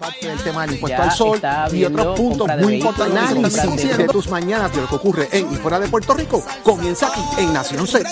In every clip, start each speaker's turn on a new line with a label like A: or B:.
A: parte del tema del impuesto al sol y otros puntos muy importantes análisis de tus mañanas de lo que ocurre en y fuera de Puerto Rico. Comienza aquí en Nación Z.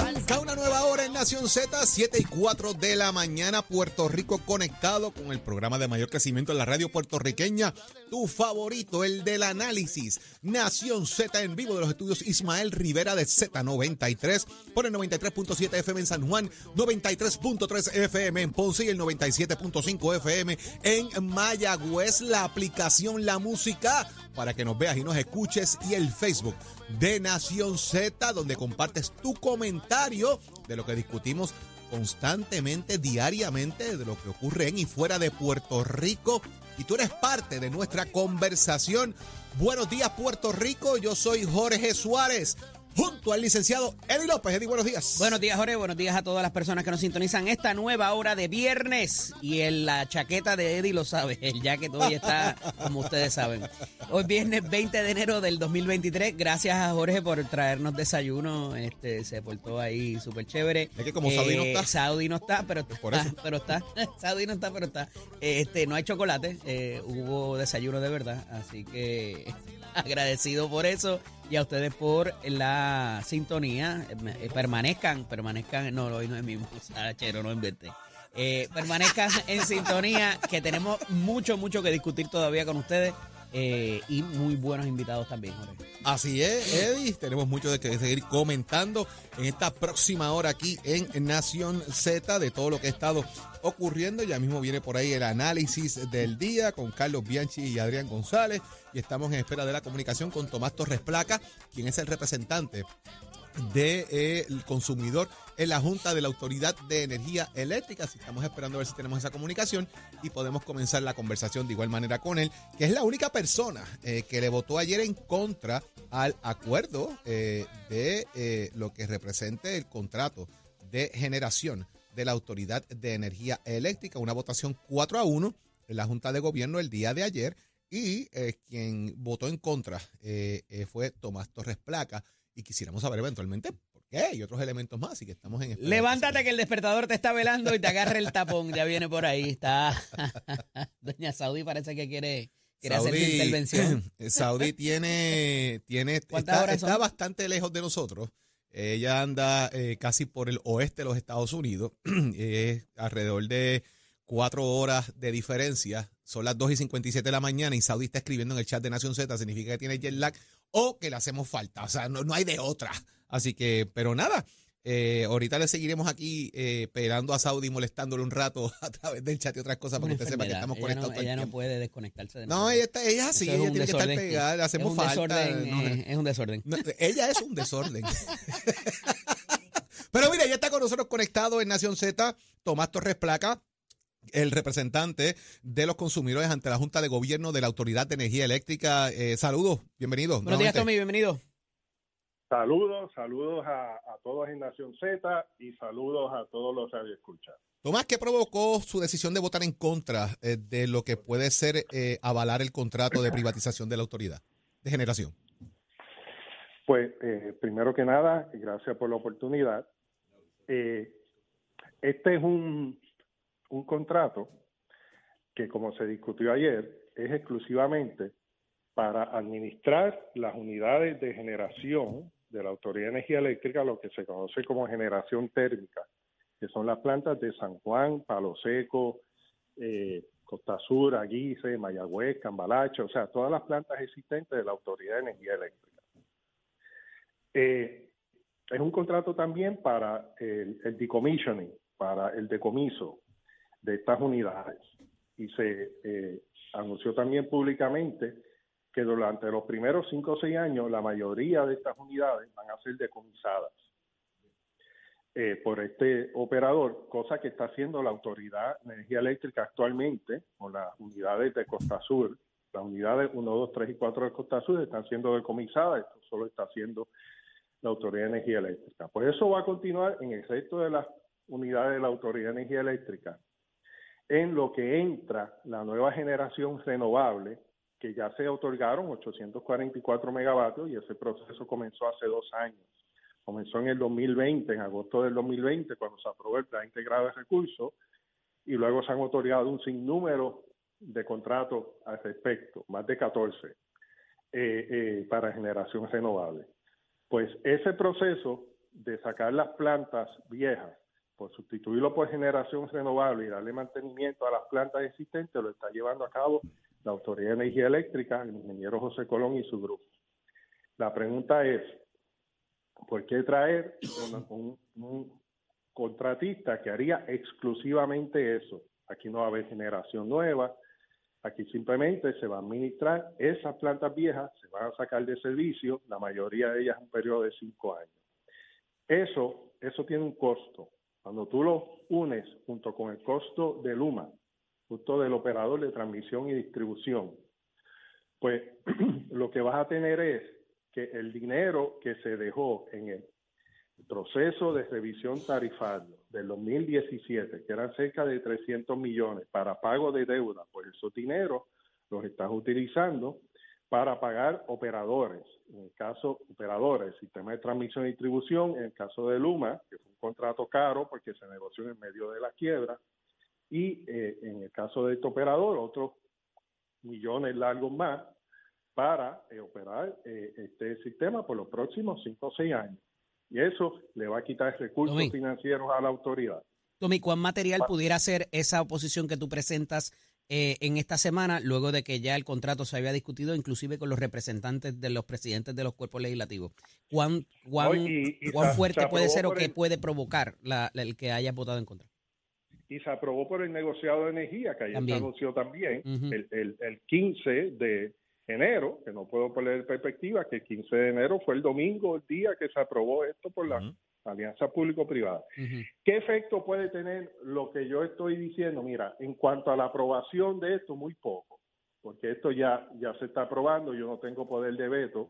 B: Nación Z, 7 y 4 de la mañana, Puerto Rico conectado con el programa de mayor crecimiento en la radio puertorriqueña, tu favorito, el del análisis. Nación Z en vivo de los estudios Ismael Rivera de Z93 por el 93.7 FM en San Juan, 93.3 FM en Ponce y el 97.5 FM en Mayagüez. La aplicación La Música para que nos veas y nos escuches y el Facebook de Nación Z donde compartes tu comentario de lo que discutimos constantemente, diariamente, de lo que ocurre en y fuera de Puerto Rico. Y tú eres parte de nuestra conversación. Buenos días, Puerto Rico. Yo soy Jorge Suárez junto al licenciado Eddie López. Eddie, buenos días.
C: Buenos días, Jorge. Buenos días a todas las personas que nos sintonizan esta nueva hora de viernes. Y en la chaqueta de Eddie lo sabe, el jacket hoy está, como ustedes saben. Hoy viernes 20 de enero del 2023. Gracias a Jorge por traernos desayuno. Este Se portó ahí súper chévere.
B: Es que como Saudi no está.
C: Eh, Saudi no está, pero, por eso. pero está. Saudi no está, pero está. Este, no hay chocolate. Eh, hubo desayuno de verdad. Así que agradecido por eso y a ustedes por la sintonía. Eh, permanezcan, permanezcan, no, hoy no es mi chero, no inventé. Eh, permanezcan en sintonía, que tenemos mucho, mucho que discutir todavía con ustedes. Eh, y muy buenos invitados también, Jorge.
B: Así es, Eddie. Tenemos mucho de que seguir comentando en esta próxima hora aquí en Nación Z de todo lo que ha estado ocurriendo. Ya mismo viene por ahí el análisis del día con Carlos Bianchi y Adrián González. Y estamos en espera de la comunicación con Tomás Torres Placa, quien es el representante del eh, consumidor en la Junta de la Autoridad de Energía Eléctrica. Así estamos esperando a ver si tenemos esa comunicación y podemos comenzar la conversación de igual manera con él, que es la única persona eh, que le votó ayer en contra al acuerdo eh, de lo que represente el contrato de generación de la Autoridad de Energía Eléctrica. Una votación 4 a 1 en la Junta de Gobierno el día de ayer. Y quien votó en contra fue Tomás Torres Placa y quisiéramos saber eventualmente por qué y otros elementos más. y que estamos en
C: Levántate que el despertador te está velando y te agarre el tapón. Ya viene por ahí. Está. Doña Saudi parece que quiere. Quiere hacer intervención.
B: Saudi tiene, tiene está, está bastante lejos de nosotros. Ella anda eh, casi por el oeste de los Estados Unidos. es alrededor de cuatro horas de diferencia. Son las 2 y 57 de la mañana y Saudi está escribiendo en el chat de Nación Z. Significa que tiene jet lag o que le hacemos falta. O sea, no, no hay de otra. Así que, pero nada. Eh, ahorita le seguiremos aquí eh, esperando a Saudi molestándole un rato a través del chat y otras cosas para que usted sepa que estamos conectados.
C: ella no puede desconectarse de
B: No, ella, está, ella es así, ella tiene que estar pegada, le hacemos
C: es
B: falta.
C: Desorden, es un desorden.
B: ella es un desorden. Pero mira, ya está con nosotros conectado en Nación Z, Tomás Torres Placa, el representante de los consumidores ante la Junta de Gobierno de la Autoridad de Energía Eléctrica. Eh, saludos, bienvenidos.
C: Buenos días, Tommy, bienvenido.
D: Saludos, saludos a, todos en Nación Z y saludos a todos los que escuchan.
B: Tomás, ¿qué provocó su decisión de votar en contra eh, de lo que puede ser eh, avalar el contrato de privatización de la autoridad de generación?
D: Pues, primero que nada, gracias por la oportunidad. este es un, un contrato que, como se discutió ayer, es exclusivamente para administrar las unidades de generación de la Autoridad de Energía Eléctrica, lo que se conoce como generación térmica, que son las plantas de San Juan, Palo Seco, eh, Costa Sur, Aguise, Mayagüez, Cambalache, o sea, todas las plantas existentes de la Autoridad de Energía Eléctrica. Eh, es un contrato también para el, el decommissioning, para el decomiso, de estas unidades. Y se eh, anunció también públicamente que durante los primeros cinco o seis años la mayoría de estas unidades van a ser decomisadas eh, por este operador, cosa que está haciendo la Autoridad de Energía Eléctrica actualmente con las unidades de Costa Sur. Las unidades 1, 2, 3 y 4 de Costa Sur están siendo decomisadas, esto solo está haciendo la Autoridad de Energía Eléctrica. Pues eso va a continuar en el resto de las unidades de la Autoridad de Energía Eléctrica en lo que entra la nueva generación renovable, que ya se otorgaron 844 megavatios y ese proceso comenzó hace dos años. Comenzó en el 2020, en agosto del 2020, cuando se aprobó el plan integrado de recursos, y luego se han otorgado un sinnúmero de contratos al respecto, más de 14, eh, para generación renovable. Pues ese proceso de sacar las plantas viejas, por sustituirlo por generación renovable y darle mantenimiento a las plantas existentes, lo está llevando a cabo la Autoridad de Energía Eléctrica, el ingeniero José Colón y su grupo. La pregunta es, ¿por qué traer un, contratista que haría exclusivamente eso? Aquí no va a haber generación nueva, aquí simplemente se va a administrar esas plantas viejas, se van a sacar de servicio, la mayoría de ellas en un periodo de cinco años. Eso, eso tiene un costo. Cuando tú lo unes junto con el costo de Luma, justo del operador de transmisión y distribución, pues lo que vas a tener es que el dinero que se dejó en el proceso de revisión tarifario del 2017, que eran cerca de 300 millones para pago de deuda, pues esos dineros los estás utilizando para pagar operadores, en el caso operadores, sistema de transmisión y distribución, en el caso de Luma, que fue un contrato caro porque se negoció en medio de la quiebra, y eh, en el caso de este operador, otros millones largos más para eh, operar eh, este sistema por los próximos cinco o seis años. Y eso le va a quitar recursos financieros a la autoridad.
C: Tommy, ¿cuán material pudiera ser esa oposición que tú presentas en esta semana, luego de que ya el contrato se había discutido, inclusive con los representantes de los presidentes de los cuerpos legislativos? ¿Cuán, cuán, cuán fuerte puede ser o qué puede provocar el que haya votado en contra?
D: y se aprobó por el negociado de energía, que ayer se anunció también el, el, el, 15 de enero, que no puedo poner en perspectiva, que el 15 de enero fue el domingo, el día que se aprobó esto por la alianza público-privada. ¿Qué efecto puede tener lo que yo estoy diciendo? Mira, en cuanto a la aprobación de esto, muy poco, porque esto ya, ya se está aprobando, yo no tengo poder de veto,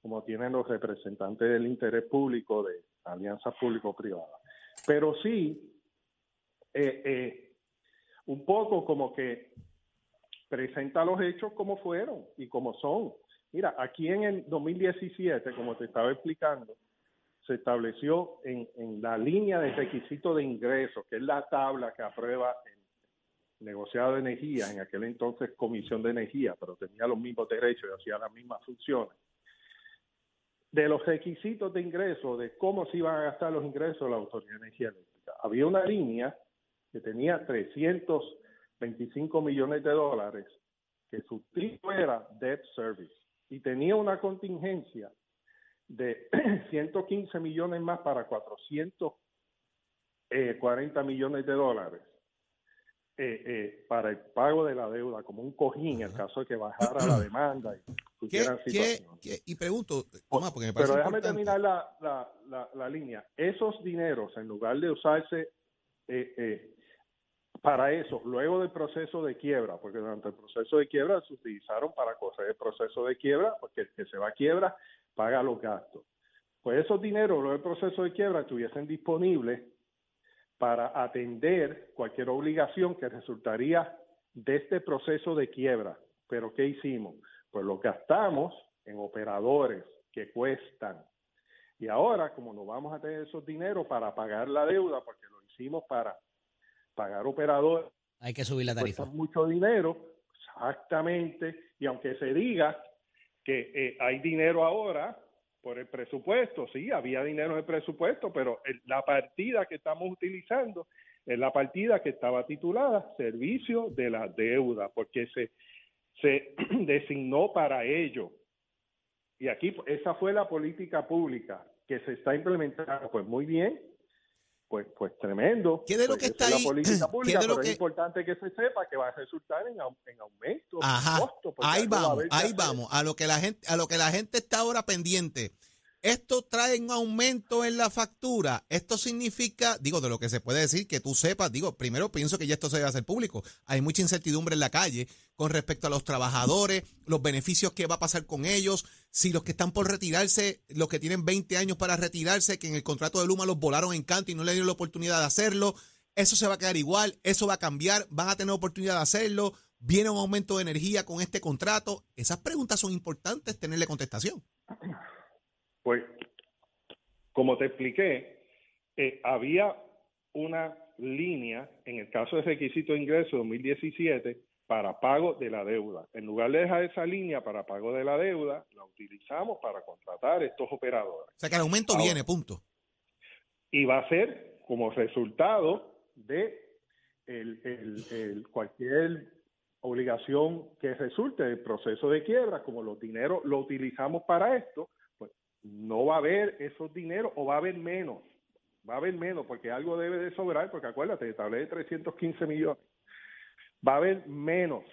D: como tienen los representantes del interés público de alianza público-privada. Pero sí eh, eh, un poco como que presenta los hechos como fueron y como son. Mira, aquí en el 2017, como te estaba explicando, se estableció en, en la línea de requisito de ingresos, que es la tabla que aprueba el negociado de energía, en aquel entonces Comisión de Energía, pero tenía los mismos derechos y hacía las mismas funciones. De los requisitos de ingresos, de cómo se iban a gastar los ingresos de la Autoridad de Energía Eléctrica, había una línea que tenía 325 millones de dólares, que su tipo era debt service, y tenía una contingencia de 115 millones más para 440 millones de dólares eh, eh, para el pago de la deuda, como un cojín en el caso de que bajara la demanda.
B: Y, ¿Qué, y pregunto, porque me
D: Pero déjame terminar la, la, la, línea. Esos dineros, en lugar de usarse eh, para eso, luego del proceso de quiebra, porque durante el proceso de quiebra se utilizaron para correr el proceso de quiebra, porque el que se va a quiebra paga los gastos. Pues esos dineros, luego del proceso de quiebra, estuviesen disponibles para atender cualquier obligación que resultaría de este proceso de quiebra. Pero ¿qué hicimos? Pues lo gastamos en operadores que cuestan. Y ahora, como no vamos a tener esos dineros para pagar la deuda, porque lo hicimos para pagar operador.
C: Hay que subir la tarifa.
D: mucho dinero, exactamente, y aunque se diga que eh, hay dinero ahora por el presupuesto, sí, había dinero en el presupuesto, pero la partida que estamos utilizando es la partida que estaba titulada Servicio de la Deuda, porque se, se designó para ello. Y aquí esa fue la política pública que se está implementando. Pues muy bien, pues, pues tremendo.
B: ¿Qué de lo que está ahí?
D: es importante que se sepa que va a resultar en, aumento.
B: Ajá. ahí vamos, ahí vamos. A lo que la gente, a lo que la gente está ahora pendiente. Esto trae un aumento en la factura. Esto significa, digo, de lo que se puede decir, que tú sepas, digo, primero pienso que ya esto se debe hacer público. Hay mucha incertidumbre en la calle con respecto a los trabajadores, los beneficios que va a pasar con ellos, si los que están por retirarse, los que tienen 20 años para retirarse, que en el contrato de Luma los volaron en canto y no le dieron la oportunidad de hacerlo, eso se va a quedar igual, eso va a cambiar, van a tener oportunidad de hacerlo, viene un aumento de energía con este contrato. Esas preguntas son importantes tenerle contestación.
D: Pues, como te expliqué, eh, había una línea en el caso de requisito de ingreso 2017 para pago de la deuda. En lugar de dejar esa línea para pago de la deuda, la utilizamos para contratar estos operadores.
B: O sea que el aumento viene, punto.
D: Y va a ser como resultado de el, cualquier obligación que resulte del proceso de quiebra, como los dineros lo utilizamos para esto, no va a haber esos dineros o va a haber menos. Va a haber menos porque algo debe de sobrar, porque acuérdate, establece 315 millones va a haber menos.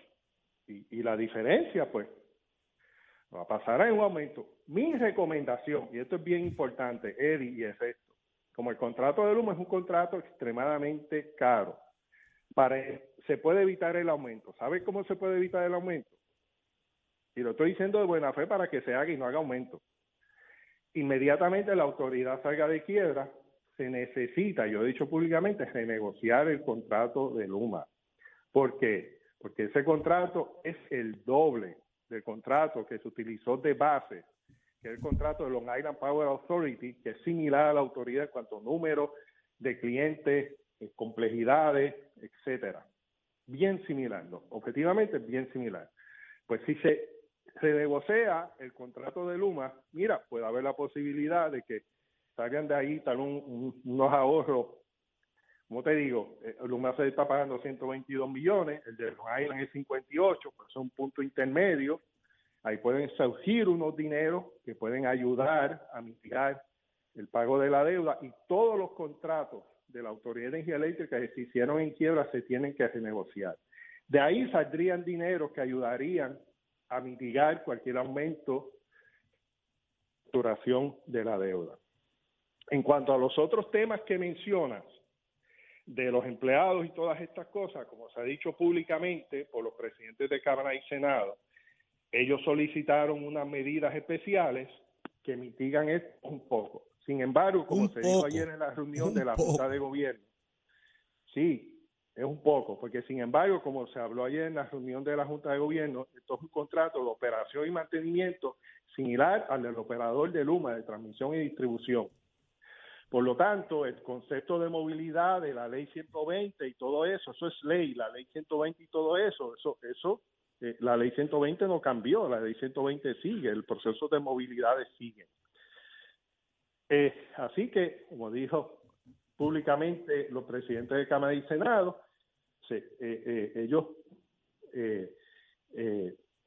D: Y, la diferencia, pues, va a pasar en un aumento. Mi recomendación, y esto es bien importante, Eddie, y es esto, como el contrato de Luma es un contrato extremadamente caro, para, se puede evitar el aumento. ¿Sabe cómo se puede evitar el aumento? Y lo estoy diciendo de buena fe para que se haga y no haga aumento. Inmediatamente la autoridad salga de quiebra, se necesita, yo he dicho públicamente, renegociar el contrato de Luma. ¿Por qué? Porque ese contrato es el doble del contrato que se utilizó de base, que es el contrato de Long Island Power Authority, que es similar a la autoridad en cuanto a número de clientes, eh, complejidades, etcétera. Bien similar, ¿no? Objetivamente bien similar. Pues si se, se negocia el contrato de Luma, mira, puede haber la posibilidad de que salgan de ahí tal unos ahorros como te digo, eh, Luma se está pagando 122 millones, el de Long Island es 58, pues es un punto intermedio. Ahí pueden surgir unos dineros que pueden ayudar a mitigar el pago de la deuda y todos los contratos de la Autoridad de Energía Eléctrica que se hicieron en quiebra se tienen que renegociar. De ahí saldrían dineros que ayudarían a mitigar cualquier aumento duración de la deuda. En cuanto a los otros temas que mencionas, de los empleados y todas estas cosas, como se ha dicho públicamente por los presidentes de Cámara y Senado, ellos solicitaron unas medidas especiales que mitigan esto un poco. Sin embargo, como se dijo ayer en la reunión de la Junta de Gobierno, sí, es un poco, porque sin embargo, como se habló ayer en la reunión de la Junta de Gobierno, esto es un contrato de operación y mantenimiento similar al del operador de Luma de transmisión y distribución. Por lo tanto, el concepto de movilidad de la ley 120 y todo eso, eso es ley, la ley 120 y todo eso, eso, eso, eh, la ley 120 no cambió, la ley 120 sigue, el proceso de movilidad sigue. Eh, así que, como dijo públicamente los presidentes de Cámara y Senado, eh, ellos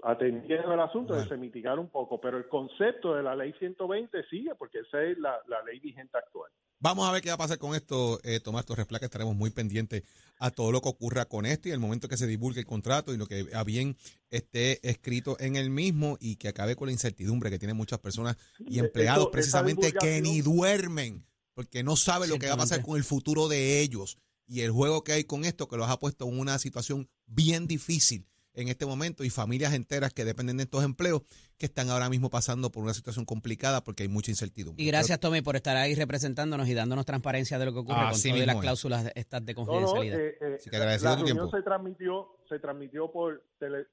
D: atendieron el asunto de se mitigar un poco, pero el concepto de la ley 120 sigue porque esa es la, ley vigente actual.
B: Vamos a ver qué va a pasar con esto, eh, Tomás Torres Placa. Estaremos muy pendientes a todo lo que ocurra con esto y el momento que se divulgue el contrato y lo que a bien esté escrito en el mismo y que acabe con la incertidumbre que tienen muchas personas y empleados precisamente que ni duermen porque no saben lo que va a pasar con el futuro de ellos. Y el juego que hay con esto que los ha puesto en una situación bien difícil en este momento y familias enteras que dependen de estos empleos que están ahora mismo pasando por una situación complicada porque hay mucha incertidumbre.
C: Y gracias, Tommy, por estar ahí representándonos y dándonos transparencia de lo que ocurre con todas las cláusulas estas de confidencialidad.
D: Eh, eh, la reunión se transmitió, se transmitió por,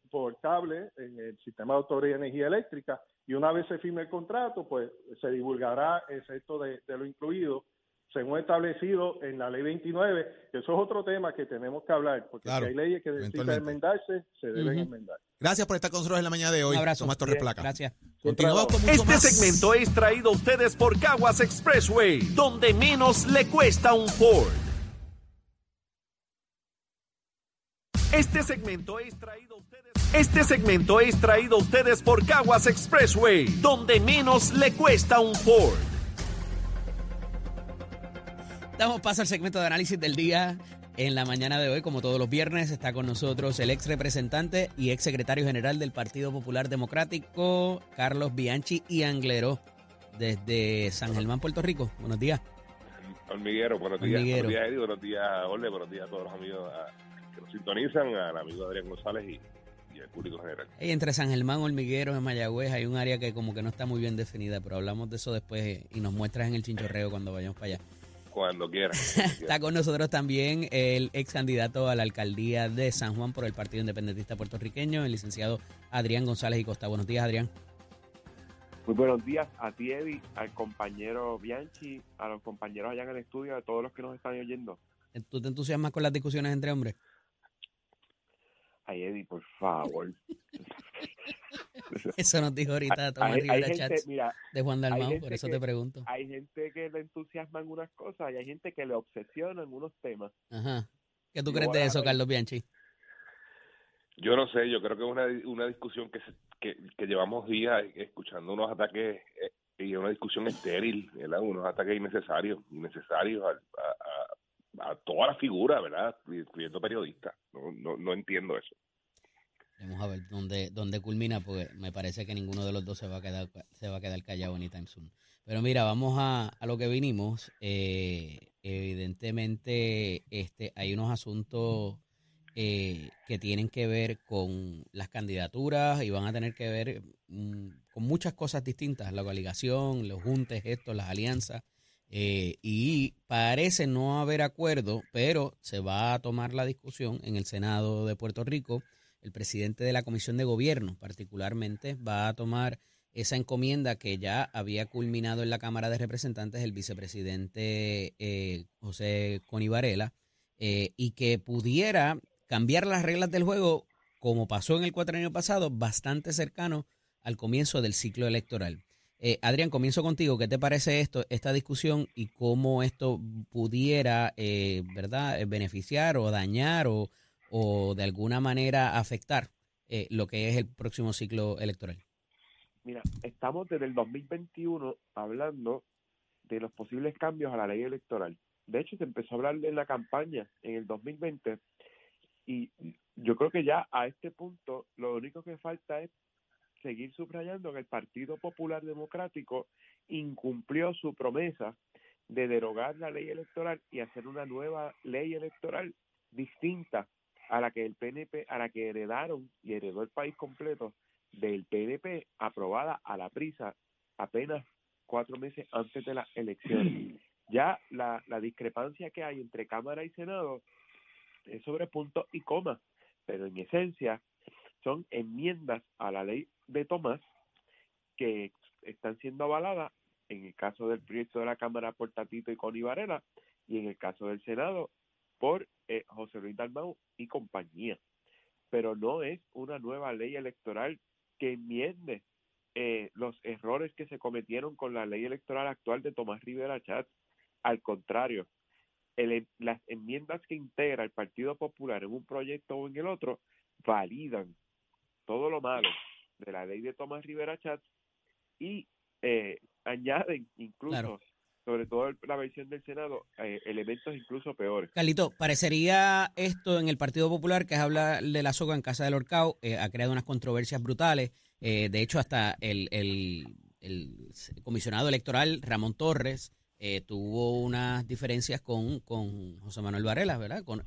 D: por cable en el sistema de autoridad de energía eléctrica y una vez se firme el contrato, pues se divulgará esto de, de lo incluido según establecido en la ley 29, que eso es otro tema que tenemos que hablar, porque si hay leyes que necesitan enmendarse, se deben enmendar.
B: Gracias por estar con nosotros en la mañana de hoy.
C: Un abrazo.
B: Tomás Torres Placa.
C: Gracias.
E: Continuamos con mucho Este segmento es traído a ustedes por Caguas Expressway, donde menos le cuesta un Ford. Este segmento es traído a ustedes. Este segmento es traído a ustedes por Caguas Expressway, donde menos le cuesta un Ford.
C: Damos paso al segmento de análisis del día. En la mañana de hoy, como todos los viernes, está con nosotros el ex representante y ex secretario general del Partido Popular Democrático, Carlos Bianchi y Anglero, desde San Germán, Puerto Rico. Buenos días.
F: Hormiguero, buenos días. Buenos días, Eddie. Buenos días, Ole. Buenos días a todos los amigos que nos sintonizan, al amigo Adrián González y, al público general.
C: Y entre San Germán, Hormiguero, en Mayagüez, hay un área que como que no está muy bien definida, pero hablamos de eso después y nos muestras en el chinchorreo cuando vayamos para allá.
F: Cuando quiera.
C: Está con nosotros también el ex candidato a la alcaldía de San Juan por el Partido Independentista Puertorriqueño, el licenciado Adrián González y Costa. Buenos días, Adrián.
G: Muy buenos días a ti, Eddie, al compañero Bianchi, a los compañeros allá en el estudio, a todos los que nos están oyendo.
C: ¿Tú te entusiasmas con las discusiones entre hombres?
G: Ay, Eddie, por favor.
C: Eso nos dijo ahorita Tomás Rivera Chats de Juan Dalmau, por eso te pregunto.
G: Hay gente que le entusiasma en unas cosas y hay gente que le obsesiona en unos temas.
C: Ajá. ¿Qué tú crees de eso, Carlos Bianchi?
F: Yo no sé, yo creo que es una, una discusión que, que, que llevamos días escuchando unos ataques eh, y una discusión estéril, ¿verdad? unos ataques innecesarios, innecesarios a, a, toda la figura, ¿verdad? Incluyendo periodistas. No, no, no entiendo eso.
C: Vamos a ver dónde, dónde culmina, porque me parece que ninguno de los dos se va a quedar, se va a quedar callado anytime soon. Pero mira, vamos a, a lo que vinimos. Eh, evidentemente, este, hay unos asuntos eh, que tienen que ver con las candidaturas y van a tener que ver mm, con muchas cosas distintas, la coaligación, los juntes, estos, las alianzas. Eh, y parece no haber acuerdo, pero se va a tomar la discusión en el Senado de Puerto Rico el presidente de la Comisión de Gobierno particularmente va a tomar esa encomienda que ya había culminado en la Cámara de Representantes el vicepresidente eh, José Coni Varela eh, y que pudiera cambiar las reglas del juego como pasó en el años pasado, bastante cercano al comienzo del ciclo electoral. Eh, Adrián, comienzo contigo. ¿Qué te parece esto, esta discusión y cómo esto pudiera, verdad, beneficiar o dañar o o de alguna manera afectar eh, lo que es el próximo ciclo electoral?
G: Mira, estamos desde el 2021 hablando de los posibles cambios a la ley electoral. De hecho, se empezó a hablar en la campaña en el 2020 y yo creo que ya a este punto lo único que falta es seguir subrayando que el Partido Popular Democrático incumplió su promesa de derogar la ley electoral y hacer una nueva ley electoral distinta a la que el PNP, a la que heredaron y heredó el país completo del PNP, aprobada a la prisa apenas cuatro meses antes de las elecciones. Ya la, la discrepancia que hay entre Cámara y Senado es sobre puntos y comas, pero en esencia son enmiendas a la ley de Tomás que están siendo avaladas en el caso del proyecto de la Cámara por Tatito y Connie Varela y en el caso del Senado por eh, José Luis Dalmau y compañía. Pero no es una nueva ley electoral que enmiende eh, los errores que se cometieron con la ley electoral actual de Tomás Rivera Chat. Al contrario, las enmiendas que integra el Partido Popular en un proyecto o en el otro validan todo lo malo de la ley de Tomás Rivera Chat y eh, añaden incluso sobre todo la versión del Senado, eh, elementos incluso peores.
C: Carlito, parecería esto en el Partido Popular, que es hablar de la soga en Casa del Orcao, eh, ha creado unas controversias brutales. Eh, de hecho, hasta el, el, comisionado electoral Ramón Torres tuvo unas diferencias con, con José Manuel Varela, ¿verdad? Con,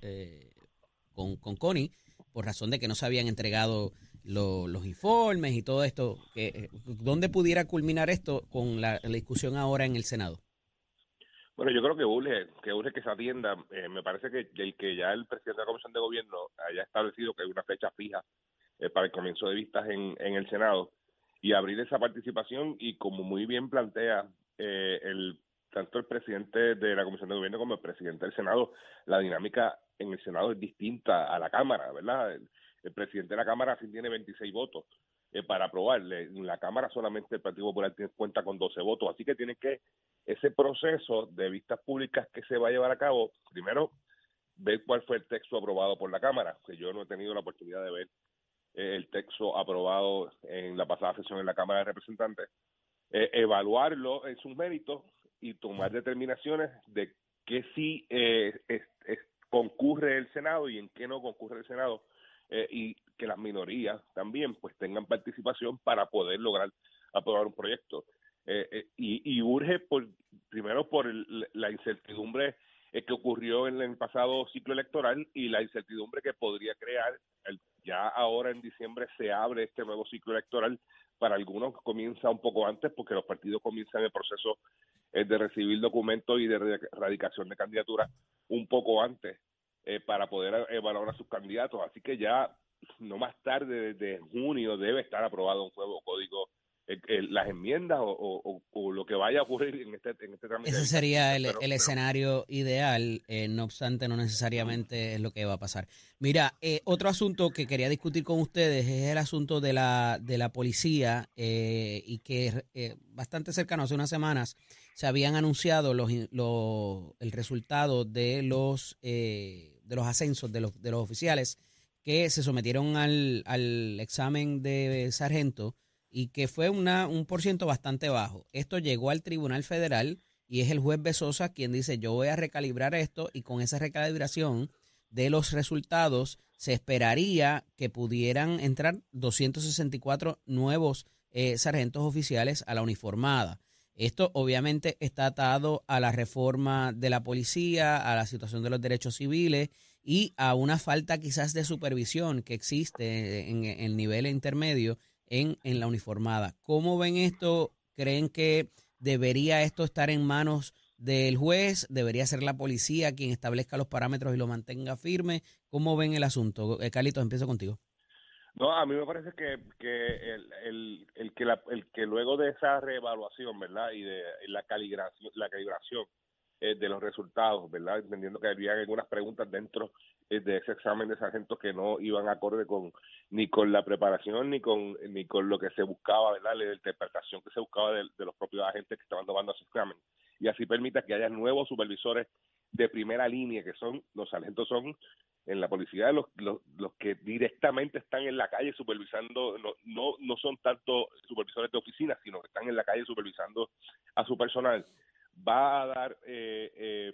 C: con, con Connie, por razón de que no se habían entregado los informes y todo esto. Que, ¿Dónde pudiera culminar esto con la discusión ahora en el Senado?
F: Bueno, yo creo que urge que, urge que se atienda. Eh, me parece que el que ya el presidente de la Comisión de Gobierno haya establecido que hay una fecha fija eh, para el comienzo de vistas en, en el Senado y abrir esa participación y como muy bien plantea eh, el tanto el presidente de la Comisión de Gobierno como el presidente del Senado, la dinámica en el Senado es distinta a la Cámara, ¿verdad? El, presidente de la Cámara sí tiene 26 votos eh, para aprobarle. En la Cámara solamente el Partido Popular tiene cuenta con 12 votos, así que tiene que ese proceso de vistas públicas que se va a llevar a cabo, primero ver cuál fue el texto aprobado por la Cámara, que yo no he tenido la oportunidad de ver eh, el texto aprobado en la pasada sesión en la Cámara de Representantes, eh, evaluarlo en sus méritos y tomar determinaciones de qué sí concurre el Senado y en qué no concurre el Senado eh, y que las minorías también pues tengan participación para poder lograr aprobar un proyecto. Eh, eh, y, urge por primero por la incertidumbre que ocurrió en el pasado ciclo electoral y la incertidumbre que podría crear ya ahora en diciembre se abre este nuevo ciclo electoral para algunos comienza un poco antes porque los partidos comienzan el proceso de recibir documentos y de erradicación de candidaturas un poco antes eh, para poder evaluar a sus candidatos. Así que ya no más tarde, desde junio, debe estar aprobado un nuevo código las enmiendas o, lo que vaya a ocurrir en este, en este
C: trámite. Ese sería el, escenario ideal, eh, no obstante, no necesariamente es lo que va a pasar. Mira, eh, otro asunto que quería discutir con ustedes es el asunto de la, de la policía eh, y que bastante cercano, hace unas semanas, se habían anunciado los, el resultado de los, de los ascensos de los, de los oficiales que se sometieron al, al examen de sargento y que fue una, un por ciento bastante bajo. Esto llegó al Tribunal Federal y es el juez Besosa quien dice yo voy a recalibrar esto y con esa recalibración de los resultados se esperaría que pudieran entrar 264 nuevos eh, sargentos oficiales a la uniformada. Esto obviamente está atado a la reforma de la policía, a la situación de los derechos civiles y a una falta quizás de supervisión que existe en el nivel intermedio en, en la uniformada. ¿Cómo ven esto? ¿Creen que debería esto estar en manos del juez? ¿Debería ser la policía quien establezca los parámetros y lo mantenga firme? ¿Cómo ven el asunto? Eh, Carlitos, empiezo contigo.
F: No, a mí me parece que, que el, el, el que la, el que luego de esa reevaluación, ¿verdad? Y de la calibración, la calibración eh, de los resultados, ¿verdad? Entendiendo que había algunas preguntas dentro eh, de ese examen de sargentos que no iban acorde con ni con la preparación ni con ni con lo que se buscaba, ¿verdad? La interpretación que se buscaba de, los propios agentes que estaban tomando ese examen y así permita que haya nuevos supervisores de primera línea que son los sargentos son en la policía los, los, los que directamente están en la calle supervisando no, no no son tanto supervisores de oficina sino que están en la calle supervisando a su personal va a dar eh, eh,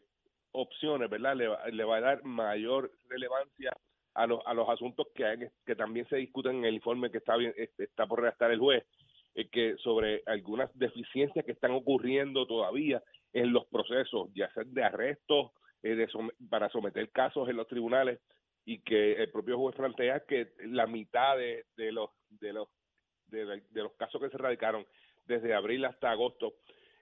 F: opciones, ¿verdad? Le va, le va, a dar mayor relevancia a los, a los asuntos que, que también se discuten en el informe que está, bien, este, está por redactar el juez, eh, que sobre algunas deficiencias que están ocurriendo todavía en los procesos, ya sea de arresto, de para someter casos en los tribunales, y que el propio juez plantea que la mitad de, de los de los de, los casos que se radicaron desde abril hasta agosto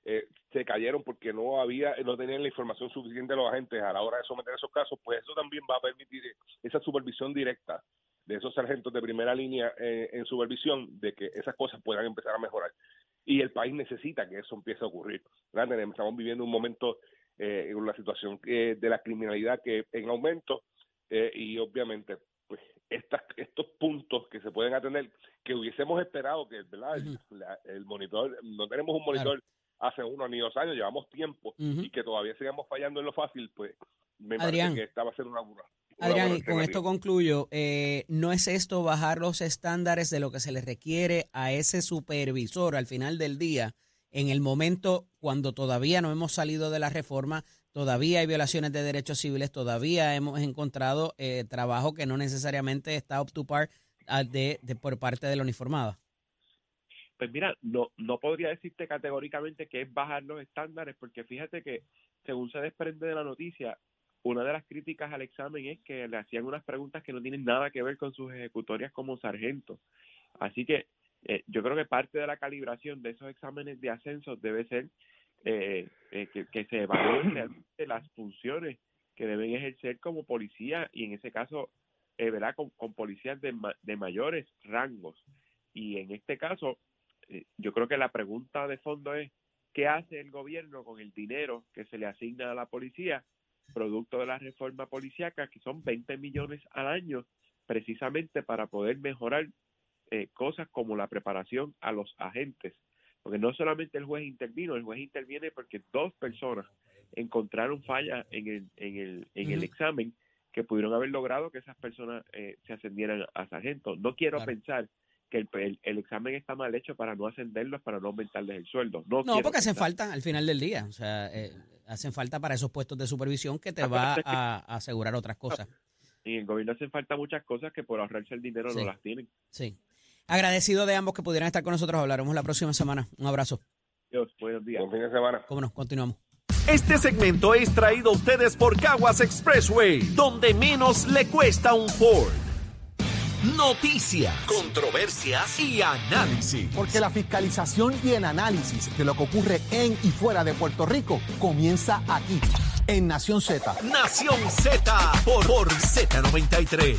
F: eh, se cayeron porque no había, no tenían la información suficiente los agentes a la hora de someter esos casos, pues eso también va a permitir esa supervisión directa de esos sargentos de primera línea eh, en supervisión, de que esas cosas puedan empezar a mejorar. Y el país necesita que eso empiece a ocurrir. Estamos viviendo un momento, eh, una situación de la criminalidad que en aumento y obviamente pues estas, estos puntos que se pueden atender, que hubiésemos esperado que ¿verdad? el, monitor, no tenemos un monitor hace uno ni dos años, llevamos tiempo y que todavía sigamos fallando en lo fácil, pues me parece que esta va a ser una burra.
C: Adrián, y con esto concluyo, eh, ¿no es esto bajar los estándares de lo que se le requiere a ese supervisor al final del día, en el momento cuando todavía no hemos salido de la reforma, todavía hay violaciones de derechos civiles, todavía hemos encontrado eh, trabajo que no necesariamente está up to par ah, de, de, por parte de la uniformada?
G: Pues mira, no, no podría decirte categóricamente que es bajar los estándares, porque fíjate que según se desprende de la noticia, una de las críticas al examen es que le hacían unas preguntas que no tienen nada que ver con sus ejecutorias como sargento. Así que eh, yo creo que parte de la calibración de esos exámenes de ascenso debe ser eh, eh, que, se evalúen realmente las funciones que deben ejercer como policía y en ese caso, ¿verdad? Con, con policías de, de mayores rangos. Y en este caso, eh, yo creo que la pregunta de fondo es, ¿qué hace el gobierno con el dinero que se le asigna a la policía, producto de la reforma policíaca, que son 20 millones al año, precisamente para poder mejorar eh, cosas como la preparación a los agentes? Porque no solamente el juez intervino, el juez interviene porque dos personas encontraron fallas en el, en el, en el examen que pudieron haber logrado que esas personas eh, se ascendieran a sargento. No quiero pensar que el, el, examen está mal hecho para no ascenderlos, para no aumentarles el sueldo. No,
C: porque hacen falta al final del día. O sea, eh, hacen falta para esos puestos de supervisión que te ah, va a, asegurar otras cosas.
G: Y en el gobierno hacen falta muchas cosas que por ahorrarse el dinero no las tienen.
C: Sí. Agradecido de ambos que pudieran estar con nosotros. Hablaremos la próxima semana. Un abrazo.
G: Dios, buenos días.
F: Buen fin de semana.
C: Cómo no, continuamos.
E: Este segmento es traído a ustedes por Caguas Expressway, donde menos le cuesta un Ford noticias, controversias y análisis.
A: Porque la fiscalización y el análisis de lo que ocurre en y fuera de Puerto Rico comienza aquí, en Nación Z.
E: Nación Z por, por Z93.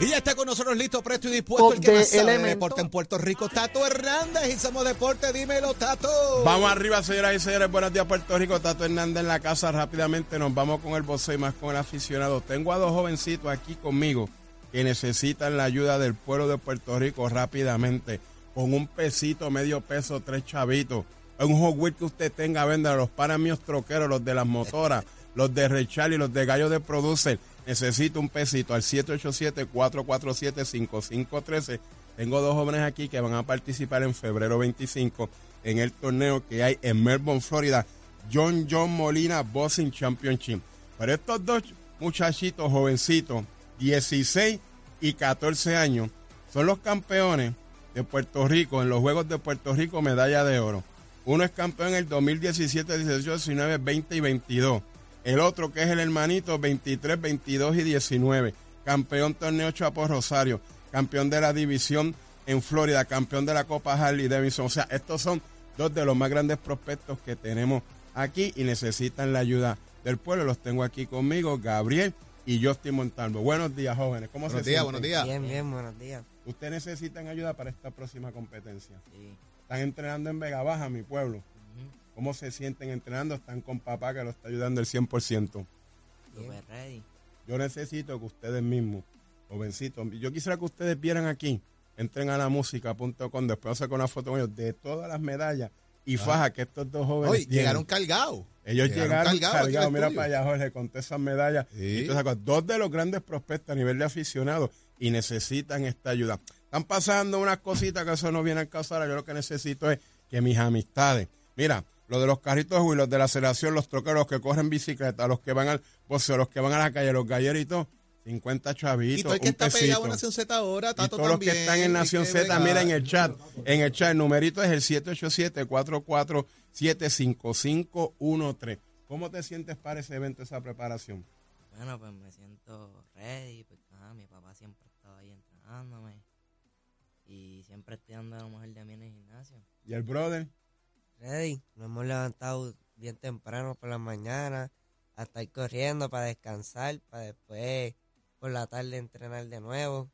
B: Y ya está con nosotros listo, presto y dispuesto el que más sabe de deporte en Puerto Rico, Tato Hernández. Y somos deporte, dímelo, Tato.
H: Vamos arriba, señoras y señores. Buenos días, Puerto Rico. Tato Hernández en la casa. Rápidamente nos vamos con el boxeo y más con el aficionado. Tengo a dos jovencitos aquí conmigo que necesitan la ayuda del pueblo de Puerto Rico rápidamente. Con un pesito, medio peso, tres chavitos. Un Hot que usted tenga, venda los para míos troqueros, los de las motoras, los de Rechal y los de Gallo de Producer necesito un pesito al 787-447-5513. Tengo dos jóvenes aquí que van a participar en febrero 25 en el torneo que hay en Melbourne, Florida, John John Molina Boxing Championship. Pero estos dos muchachitos jovencitos, 16 y 14 años, son los campeones de Puerto Rico en los Juegos de Puerto Rico medalla de oro. Uno es campeón en el 2017, 18, 19, 20 y 22. El otro que es el hermanito 23, 22 y 19. Campeón torneo Chapo Rosario. Campeón de la división en Florida. Campeón de la Copa Harley Davidson. O sea, estos son dos de los más grandes prospectos que tenemos aquí y necesitan la ayuda del pueblo. Los tengo aquí conmigo, Gabriel y Justin Montalvo. Buenos días, jóvenes. ¿Cómo
B: buenos
H: se
B: días, Buenos días,
I: Bien, bien, buenos días.
H: ¿Ustedes necesitan ayuda para esta próxima competencia?
I: Sí.
H: Están entrenando en Vega Baja, mi pueblo. ¿Cómo se sienten entrenando? Están con papá que lo está ayudando el 100%.
I: ready.
H: Yo necesito que ustedes mismos, jovencitos, yo quisiera que ustedes vieran aquí, entren a la música.com, después sacar una foto con ellos de todas las medallas y ah. fajas que estos dos jóvenes
B: Hoy llegaron cargados.
H: Ellos llegaron, cargados, mira para allá, Jorge, con todas esas medallas. dos de los grandes prospectos a nivel de aficionados y necesitan esta ayuda. Están pasando unas cositas que eso no viene al caso ahora. Yo lo que necesito es que mis amistades, mira, los de los carritos y los de la aceleración, los troqueros, los que corren bicicleta, los que van al boxeo, los que van a la calle, los galleritos, 50 chavitos. Y todo el
B: que está pegado en Nación Z ahora, Tato
H: y todos los que están en Nación Z, mira en el chat, en el chat, el numerito es el 787-447-5513. ¿Cómo te sientes para ese evento, esa preparación?
I: Bueno, pues me siento ready, porque mi papá siempre estaba ahí entrenándome y siempre estoy dando a la mujer de mí en el gimnasio.
H: ¿Y el brother?
I: ready. Nos hemos levantado bien temprano por la mañana a estar corriendo para descansar, para después por la tarde entrenar de nuevo.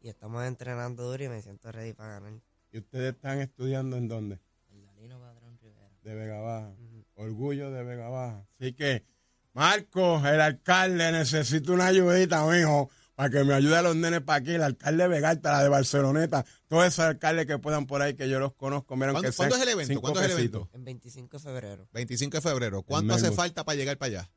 I: Y estamos entrenando duro y me siento ready para ganar.
H: ¿Y ustedes están estudiando en dónde?
I: En Dalino Padrón Rivera.
H: De Vega Baja. Orgullo de Vega Baja. Así que, Marcos, el alcalde, necesita una ayudita, mijo para que me ayude a los nenes para aquí, el alcalde de Vegalta, la de Barceloneta, todos esos alcaldes que puedan por ahí, que yo los conozco.
B: ¿Cuándo, es el evento? ¿Cuándo es el evento?
I: En 25 de febrero.
B: 25 de febrero. ¿Cuánto hace falta para llegar para allá?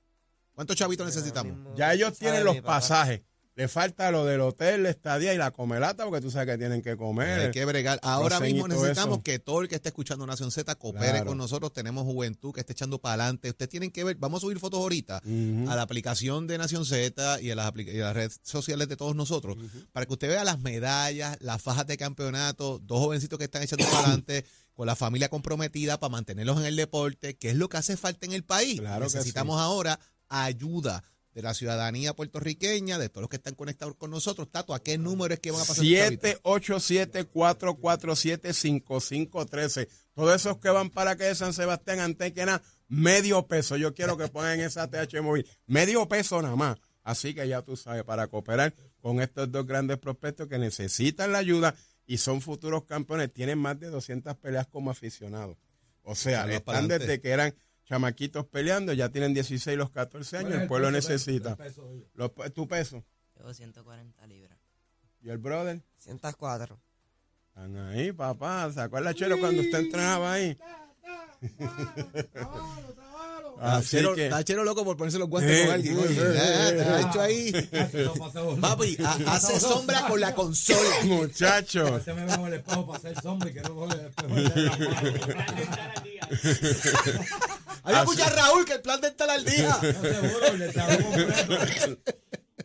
B: ¿Cuántos chavitos necesitamos?
H: Ya ellos tienen los pasajes. Le falta lo del hotel, la estadía y la comelata, porque tú sabes que tienen que comer.
B: Hay que bregar. Ahora mismo necesitamos que todo el que esté escuchando Nación Z coopere con nosotros. Tenemos juventud que esté echando para adelante. Ustedes tienen que ver, vamos a subir fotos ahorita a la aplicación de Nación Z y a las, redes sociales de todos nosotros, para que usted vea las medallas, las fajas de campeonato, dos jovencitos que están echando para adelante con la familia comprometida para mantenerlos en el deporte, que es lo que hace falta en el país. Necesitamos ahora ayuda de la ciudadanía puertorriqueña, de todos los que están conectados con nosotros. Tato, ¿a qué número es que van a pasar?
H: 787-447-5513. Todos esos que van para que de San Sebastián, Antequena, medio peso. Yo quiero que pongan esa TH móvil. Medio peso nada más. Así que ya tú sabes, para cooperar con estos dos grandes prospectos que necesitan la ayuda y son futuros campeones, tienen más de 200 peleas como aficionados. O sea, están desde que eran chamaquitos peleando, ya tienen 16 los 14 años, el pueblo necesita. ¿Tu peso?
I: Llevo 140 libras.
H: ¿Y el brother?
I: 104.
H: Están ahí, papá. ¿Se acuerda, Chelo, cuando usted entrenaba ahí?
B: Así Chero, que... Está Chero loco por ponerse los guantes con alguien. Oye, te hecho ahí. Papi, hace sombra con la consola.
H: Muchacho.
J: Se me veo el espejo para hacer sombra y que no el espejo.
B: Hay que escuchar a Raúl que el plan de estar al día.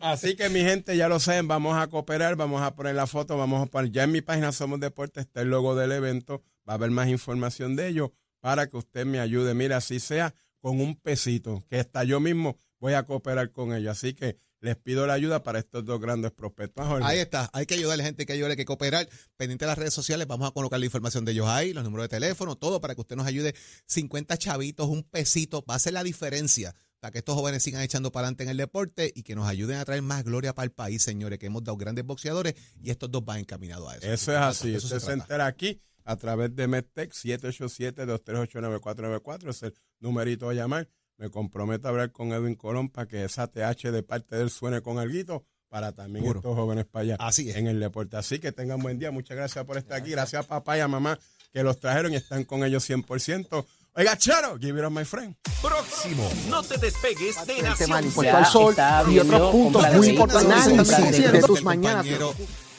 H: Así que mi gente, ya lo saben, vamos a cooperar, vamos a poner la foto, vamos a poner, ya en mi página Somos Deportes está el logo del evento, va a haber más información de ello para que usted me ayude. Mira, así sea con un pesito, que hasta yo mismo voy a cooperar con ellos. Así que les pido la ayuda para estos dos grandes prospectos.
B: Ahí está, hay que ayudar a la gente, hay que ayudar, hay que cooperar. Pendiente de las redes sociales, vamos a colocar la información de ellos ahí, los números de teléfono, todo para que usted nos ayude. 50 chavitos, un pesito, va a ser la diferencia para que estos jóvenes sigan echando para adelante en el deporte y que nos ayuden a traer más gloria para el país, señores, que hemos dado grandes boxeadores y estos dos van encaminados a eso.
H: Eso es así. Usted se, entera aquí a través de MedTech 787-238-9494. Es el numerito a llamar. Me comprometo a hablar con Edwin Colón para que esa TH de parte de él suene con algo para también estos jóvenes para allá
B: Así
H: en el deporte. Así que tengan buen día. Muchas gracias por estar aquí. Gracias a papá y a mamá que los trajeron y están con ellos 100%. Oiga, Charo, give it up, my friend.
E: Próximo, no te despegues de Nación
A: el Sol y otros puntos muy importantes de tus mañanas.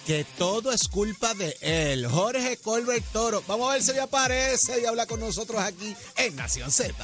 B: Que todo es culpa de él, Jorge Colbert Toro. Vamos a ver si le aparece y habla con nosotros aquí en Nación Z.